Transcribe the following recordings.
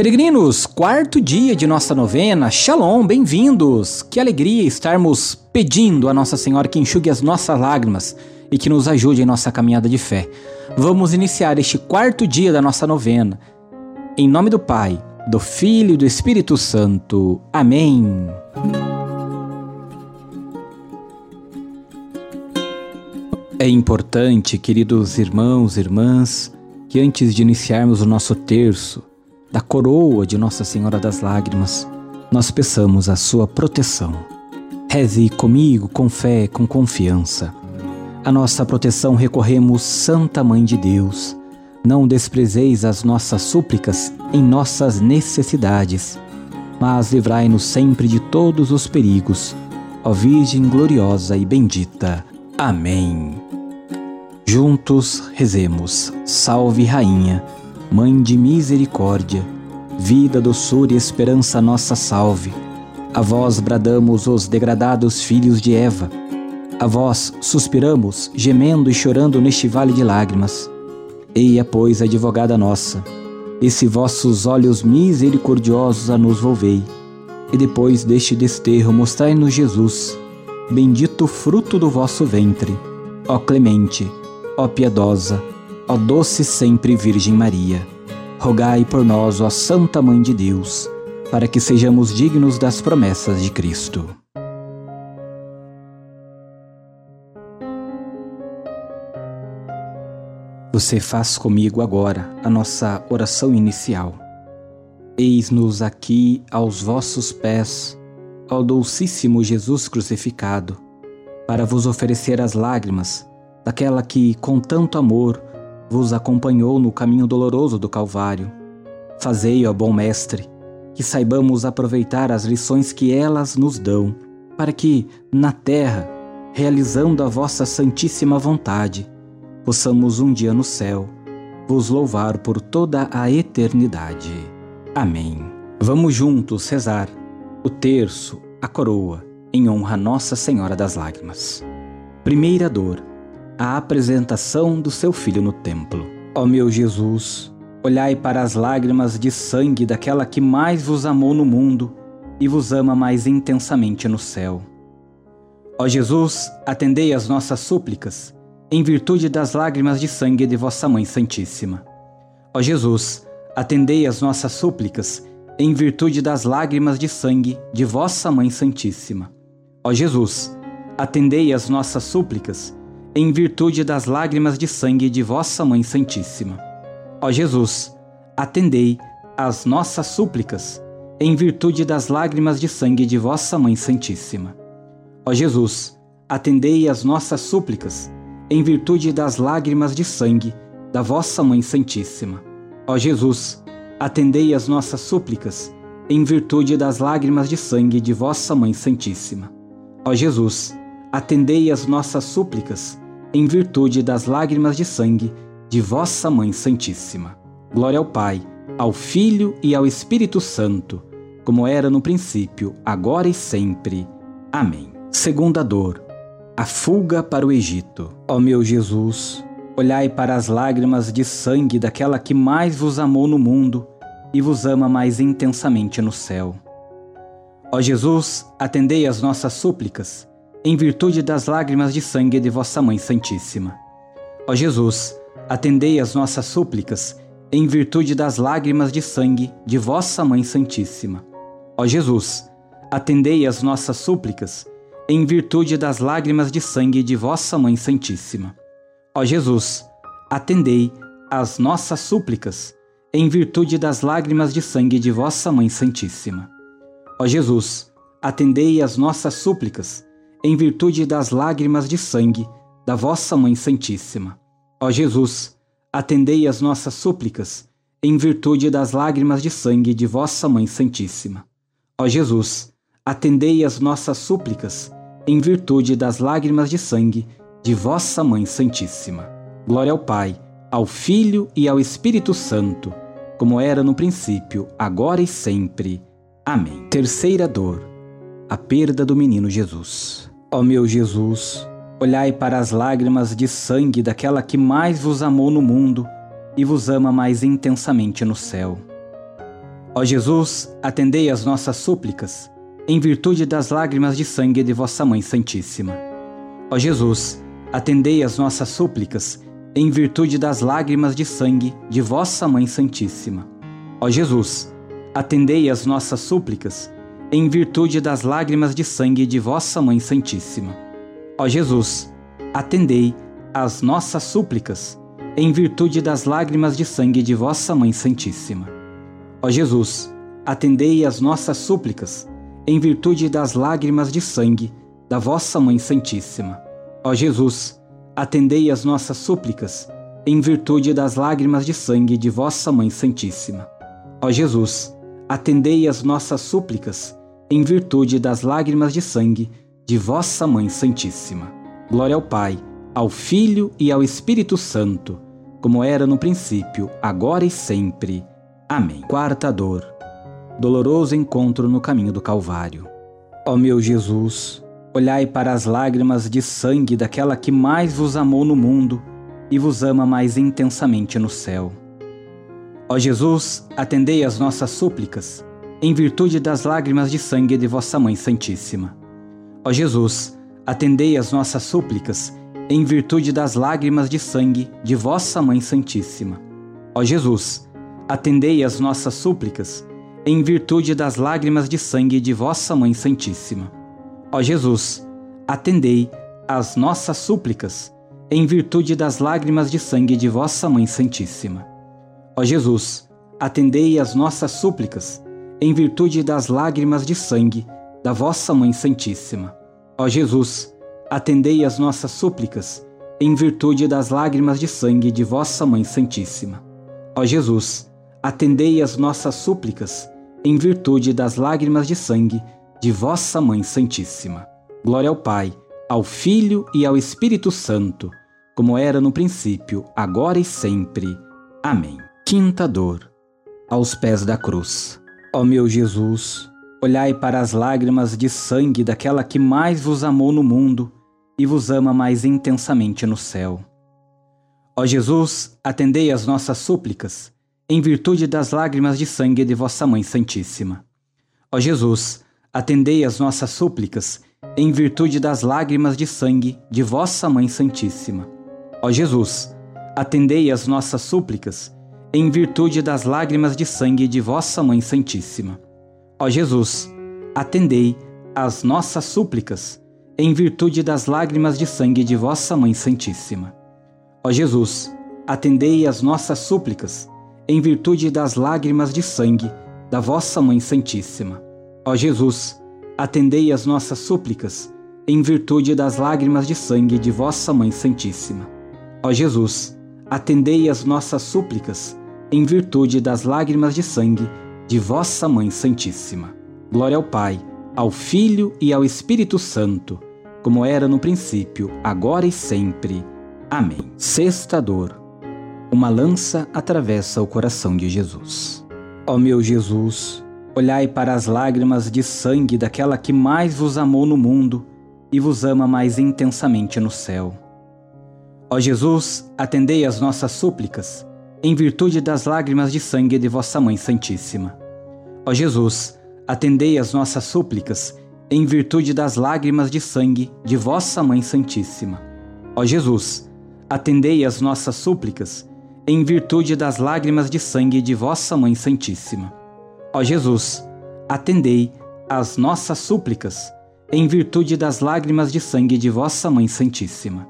Peregrinos, quarto dia de nossa novena, Shalom, bem-vindos! Que alegria estarmos pedindo a Nossa Senhora que enxugue as nossas lágrimas e que nos ajude em nossa caminhada de fé. Vamos iniciar este quarto dia da nossa novena. Em nome do Pai, do Filho e do Espírito Santo. Amém. É importante, queridos irmãos e irmãs, que antes de iniciarmos o nosso terço, da coroa de Nossa Senhora das Lágrimas, nós peçamos a sua proteção. Reze comigo com fé, com confiança. A nossa proteção recorremos, Santa Mãe de Deus. Não desprezeis as nossas súplicas em nossas necessidades, mas livrai-nos sempre de todos os perigos. Ó Virgem gloriosa e bendita. Amém. Juntos rezemos. Salve, Rainha Mãe de misericórdia, vida, doçura e esperança nossa salve. A vós bradamos os degradados filhos de Eva. A vós suspiramos, gemendo e chorando neste vale de lágrimas. Eia, pois, advogada nossa, esse vossos olhos misericordiosos a nos volvei, e depois deste desterro mostrai-nos Jesus, bendito fruto do vosso ventre. Ó clemente, ó piedosa, Ó doce sempre Virgem Maria, rogai por nós, ó Santa Mãe de Deus, para que sejamos dignos das promessas de Cristo. Você faz comigo agora a nossa oração inicial. Eis-nos aqui aos vossos pés, ó Dulcíssimo Jesus crucificado, para vos oferecer as lágrimas daquela que, com tanto amor, vos acompanhou no caminho doloroso do Calvário. Fazei, ó bom Mestre, que saibamos aproveitar as lições que elas nos dão, para que, na terra, realizando a vossa santíssima vontade, possamos um dia no céu vos louvar por toda a eternidade. Amém. Vamos juntos rezar o terço, a coroa, em honra a Nossa Senhora das Lágrimas. Primeira dor a apresentação do seu filho no templo. Ó meu Jesus, olhai para as lágrimas de sangue daquela que mais vos amou no mundo e vos ama mais intensamente no céu. Ó Jesus, atendei às nossas súplicas, em virtude das lágrimas de sangue de vossa Mãe Santíssima. Ó Jesus, atendei às nossas súplicas, em virtude das lágrimas de sangue de vossa Mãe Santíssima. Ó Jesus, atendei às nossas súplicas, em virtude das lágrimas de sangue de vossa Mãe Santíssima. Ó Jesus, atendei às nossas súplicas, em virtude das lágrimas de sangue de vossa Mãe Santíssima. Ó Jesus, atendei às nossas súplicas, em virtude das lágrimas de sangue da vossa Mãe Santíssima. Ó Jesus, atendei às nossas súplicas, em virtude das lágrimas de sangue de vossa Mãe Santíssima. Ó Jesus, atendei às nossas súplicas, em virtude das lágrimas de sangue de vossa Mãe Santíssima. Glória ao Pai, ao Filho e ao Espírito Santo, como era no princípio, agora e sempre. Amém. Segunda dor, a fuga para o Egito. Ó meu Jesus, olhai para as lágrimas de sangue daquela que mais vos amou no mundo e vos ama mais intensamente no céu. Ó Jesus, atendei às nossas súplicas em virtude das lágrimas de sangue de vossa Mãe Santíssima. Ó Jesus, atendei as nossas súplicas, em virtude das lágrimas de sangue de vossa Mãe Santíssima. Ó Jesus, atendei as nossas súplicas, em virtude das lágrimas de sangue de vossa Mãe Santíssima. Ó Jesus, atendei as nossas súplicas, em virtude das lágrimas de sangue de vossa Mãe Santíssima. Ó Jesus, atendei as nossas súplicas, em virtude das lágrimas de sangue da vossa Mãe Santíssima. Ó Jesus, atendei as nossas súplicas, em virtude das lágrimas de sangue de vossa Mãe Santíssima. Ó Jesus, atendei as nossas súplicas, em virtude das lágrimas de sangue de vossa Mãe Santíssima. Glória ao Pai, ao Filho e ao Espírito Santo, como era no princípio, agora e sempre. Amém. Terceira dor, a perda do menino Jesus. Ó meu Jesus, olhai para as lágrimas de sangue daquela que mais vos amou no mundo e vos ama mais intensamente no céu. Ó Jesus, atendei as nossas súplicas, em virtude das lágrimas de sangue de vossa Mãe Santíssima. Ó Jesus, atendei as nossas súplicas, em virtude das lágrimas de sangue de vossa Mãe Santíssima. Ó Jesus, atendei as nossas súplicas, em virtude das lágrimas de sangue de vossa Mãe Santíssima. Ó Jesus, atendei as nossas súplicas, em virtude das lágrimas de sangue de vossa Mãe Santíssima. Ó Jesus, atendei as nossas súplicas, em virtude das lágrimas de sangue da vossa Mãe Santíssima. Ó Jesus, atendei as nossas súplicas, em virtude das lágrimas de sangue de vossa Mãe Santíssima. Ó Jesus, atendei as nossas súplicas, em virtude das lágrimas de sangue de vossa Mãe Santíssima. Glória ao Pai, ao Filho e ao Espírito Santo, como era no princípio, agora e sempre. Amém. Quarta dor. Doloroso encontro no caminho do Calvário. Ó meu Jesus, olhai para as lágrimas de sangue daquela que mais vos amou no mundo e vos ama mais intensamente no céu. Ó Jesus, atendei as nossas súplicas em virtude das lágrimas de sangue de vossa Mãe Santíssima. Ó Jesus, atendei as nossas súplicas, em virtude das lágrimas de sangue de vossa Mãe Santíssima. Ó Jesus, atendei as nossas súplicas, em virtude das lágrimas de sangue de vossa Mãe Santíssima. Ó Jesus, atendei as nossas súplicas, em virtude das lágrimas de sangue de vossa Mãe Santíssima. Ó Jesus, atendei as nossas súplicas, em virtude das lágrimas de sangue da vossa Mãe Santíssima. Ó Jesus, atendei as nossas súplicas, em virtude das lágrimas de sangue de vossa Mãe Santíssima. Ó Jesus, atendei as nossas súplicas, em virtude das lágrimas de sangue de vossa Mãe Santíssima. Glória ao Pai, ao Filho e ao Espírito Santo, como era no princípio, agora e sempre. Amém. Quinta dor. Aos pés da cruz. Ó meu Jesus, olhai para as lágrimas de sangue daquela que mais vos amou no mundo e vos ama mais intensamente no céu. Ó Jesus, atendei as nossas súplicas, em virtude das lágrimas de sangue de vossa Mãe Santíssima. Ó Jesus, atendei as nossas súplicas, em virtude das lágrimas de sangue de vossa Mãe Santíssima. Ó Jesus, atendei as nossas súplicas, em virtude das lágrimas de sangue de vossa Mãe Santíssima. Ó Jesus, atendei às nossas súplicas, em virtude das lágrimas de sangue de vossa Mãe Santíssima. Ó Jesus, atendei às nossas súplicas, em virtude das lágrimas de sangue da vossa Mãe Santíssima. Ó Jesus, atendei às nossas súplicas, em virtude das lágrimas de sangue de vossa Mãe Santíssima. Ó Jesus, atendei às nossas súplicas, em virtude das lágrimas de sangue de vossa Mãe Santíssima. Glória ao Pai, ao Filho e ao Espírito Santo, como era no princípio, agora e sempre. Amém. Sexta dor. Uma lança atravessa o coração de Jesus. Ó meu Jesus, olhai para as lágrimas de sangue daquela que mais vos amou no mundo e vos ama mais intensamente no céu. Ó Jesus, atendei às nossas súplicas em virtude das lágrimas de sangue de vossa Mãe Santíssima. Ó Jesus, atendei as nossas súplicas, em virtude das lágrimas de sangue de vossa Mãe Santíssima. Ó Jesus, atendei as nossas súplicas, em virtude das lágrimas de sangue de vossa Mãe Santíssima. Ó Jesus, atendei as nossas súplicas, em virtude das lágrimas de sangue de vossa Mãe Santíssima.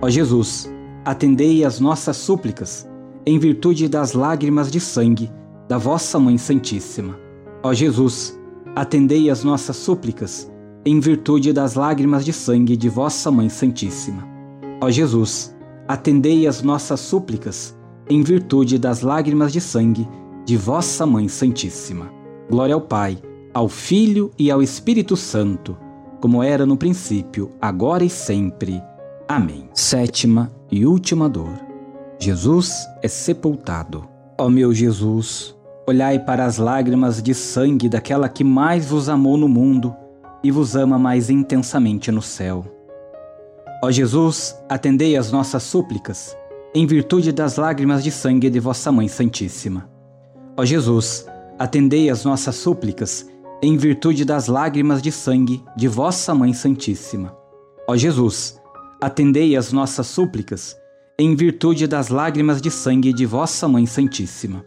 Ó Jesus, atendei as nossas súplicas, em virtude das lágrimas de sangue da vossa Mãe Santíssima. Ó Jesus, atendei as nossas súplicas, em virtude das lágrimas de sangue de vossa Mãe Santíssima. Ó Jesus, atendei as nossas súplicas, em virtude das lágrimas de sangue de vossa Mãe Santíssima. Glória ao Pai, ao Filho e ao Espírito Santo, como era no princípio, agora e sempre. Amém. Sétima e última dor Jesus é sepultado. Ó meu Jesus, olhai para as lágrimas de sangue daquela que mais vos amou no mundo e vos ama mais intensamente no céu. Ó Jesus, atendei as nossas súplicas, em virtude das lágrimas de sangue de vossa Mãe Santíssima. Ó Jesus, atendei as nossas súplicas em virtude das lágrimas de sangue de vossa Mãe Santíssima. Ó Jesus, atendei as nossas súplicas em virtude das lágrimas de sangue de vossa Mãe Santíssima.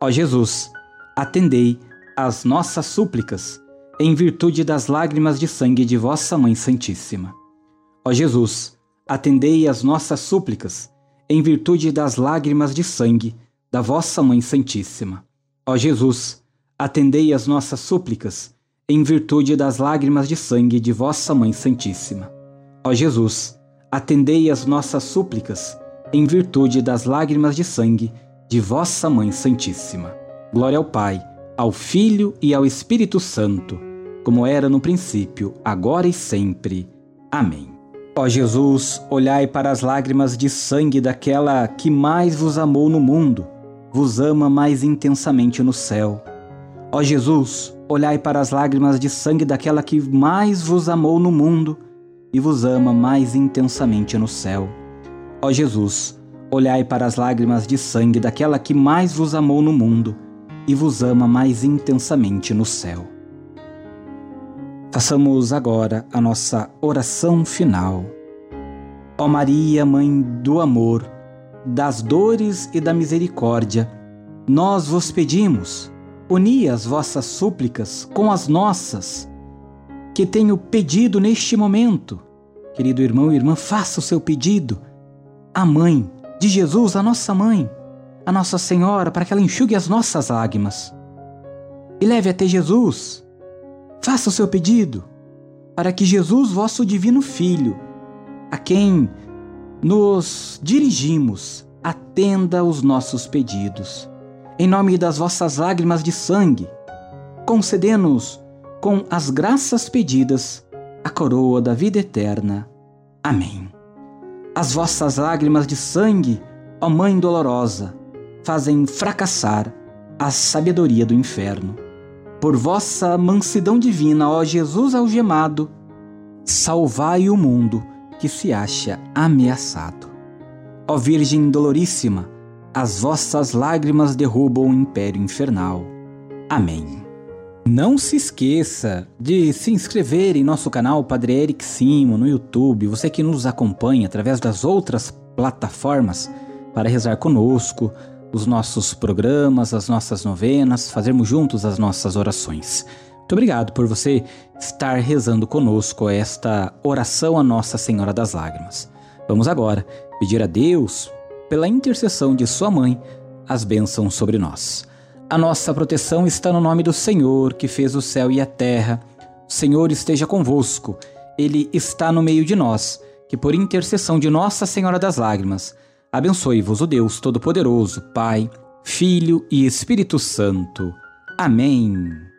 Ó Jesus, atendei as nossas súplicas em virtude das lágrimas de sangue de vossa Mãe Santíssima. Ó Jesus, atendei as nossas súplicas em virtude das lágrimas de sangue da vossa Mãe Santíssima. Ó Jesus, atendei as nossas súplicas em virtude das lágrimas de sangue de vossa Mãe Santíssima. Ó Jesus, atendei as nossas súplicas em virtude das lágrimas de sangue de vossa Mãe Santíssima. Glória ao Pai, ao Filho e ao Espírito Santo, como era no princípio, agora e sempre. Amém. Ó Jesus, olhai para as lágrimas de sangue daquela que mais vos amou no mundo, vos ama mais intensamente no céu. Ó Jesus, olhai para as lágrimas de sangue daquela que mais vos amou no mundo e vos ama mais intensamente no céu. Ó Jesus, olhai para as lágrimas de sangue daquela que mais vos amou no mundo e vos ama mais intensamente no céu. Façamos agora a nossa oração final. Ó Maria, Mãe do amor, das dores e da misericórdia, nós vos pedimos, uni as vossas súplicas com as nossas, que tenho pedido neste momento. Querido irmão e irmã, faça o seu pedido. A Mãe de Jesus, a nossa Mãe, a Nossa Senhora, para que ela enxugue as nossas lágrimas. E leve até Jesus Faça o seu pedido para que Jesus, vosso divino Filho, a quem nos dirigimos, atenda os nossos pedidos. Em nome das vossas lágrimas de sangue, concedê-nos com as graças pedidas a coroa da vida eterna. Amém. As vossas lágrimas de sangue, ó Mãe dolorosa, fazem fracassar a sabedoria do inferno por vossa mansidão divina, ó Jesus algemado, salvai o mundo que se acha ameaçado. Ó Virgem Doloríssima, as vossas lágrimas derrubam o império infernal. Amém. Não se esqueça de se inscrever em nosso canal Padre Eric Simo no YouTube, você que nos acompanha através das outras plataformas para rezar conosco, os nossos programas, as nossas novenas, fazermos juntos as nossas orações. Muito obrigado por você estar rezando conosco esta oração a Nossa Senhora das Lágrimas. Vamos agora pedir a Deus, pela intercessão de Sua mãe, as bênçãos sobre nós. A nossa proteção está no nome do Senhor, que fez o céu e a terra. O Senhor esteja convosco, Ele está no meio de nós, que por intercessão de Nossa Senhora das Lágrimas, Abençoe-vos o Deus Todo-Poderoso, Pai, Filho e Espírito Santo. Amém.